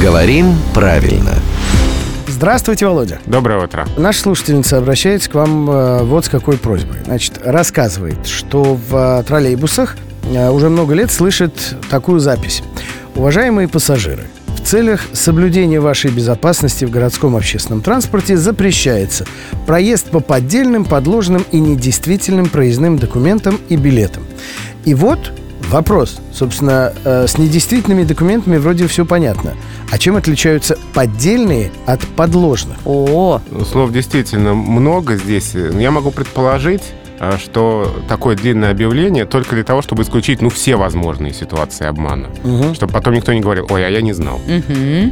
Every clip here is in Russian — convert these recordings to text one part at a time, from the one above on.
Говорим правильно. Здравствуйте, Володя. Доброе утро. Наша слушательница обращается к вам э, вот с какой просьбой. Значит, рассказывает, что в э, троллейбусах э, уже много лет слышит такую запись. Уважаемые пассажиры, в целях соблюдения вашей безопасности в городском общественном транспорте запрещается проезд по поддельным, подложным и недействительным проездным документам и билетам. И вот вопрос. Собственно, э, с недействительными документами вроде все понятно. А чем отличаются поддельные от подложных? О, Слов действительно много здесь. Я могу предположить, а, что такое длинное объявление только для того, чтобы исключить, ну, все возможные ситуации обмана. Чтобы потом никто не говорил, ой, а я не знал.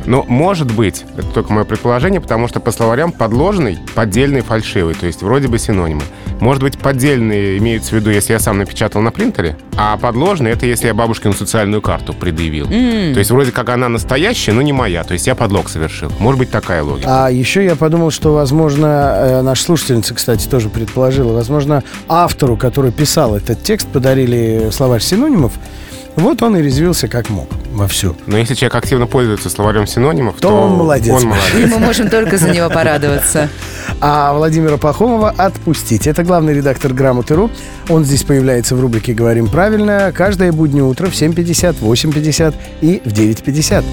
Но может быть, это только мое предположение, потому что по словарям подложный, поддельный, фальшивый, то есть вроде бы синонимы. Может быть, поддельные имеются в виду, если я сам напечатал на принтере, а подложный это если я бабушкину социальную карту предъявил. То есть вроде как она настоящая, но не моя, то есть я подлог совершил. Может быть, такая логика. А еще я подумал, что, возможно, э, наша слушательница, кстати, тоже предположила, возможно, автору, который писал этот текст, подарили словарь синонимов, вот он и резвился как мог вовсю. Но если человек активно пользуется словарем синонимов, То то, он молодец. Он молодец. и мы можем только за него порадоваться. А Владимира Пахомова отпустить. Это главный редактор «Грамоты.ру». Он здесь появляется в рубрике «Говорим правильно» каждое буднее утро в 7.50, 8.50 и в 9.50.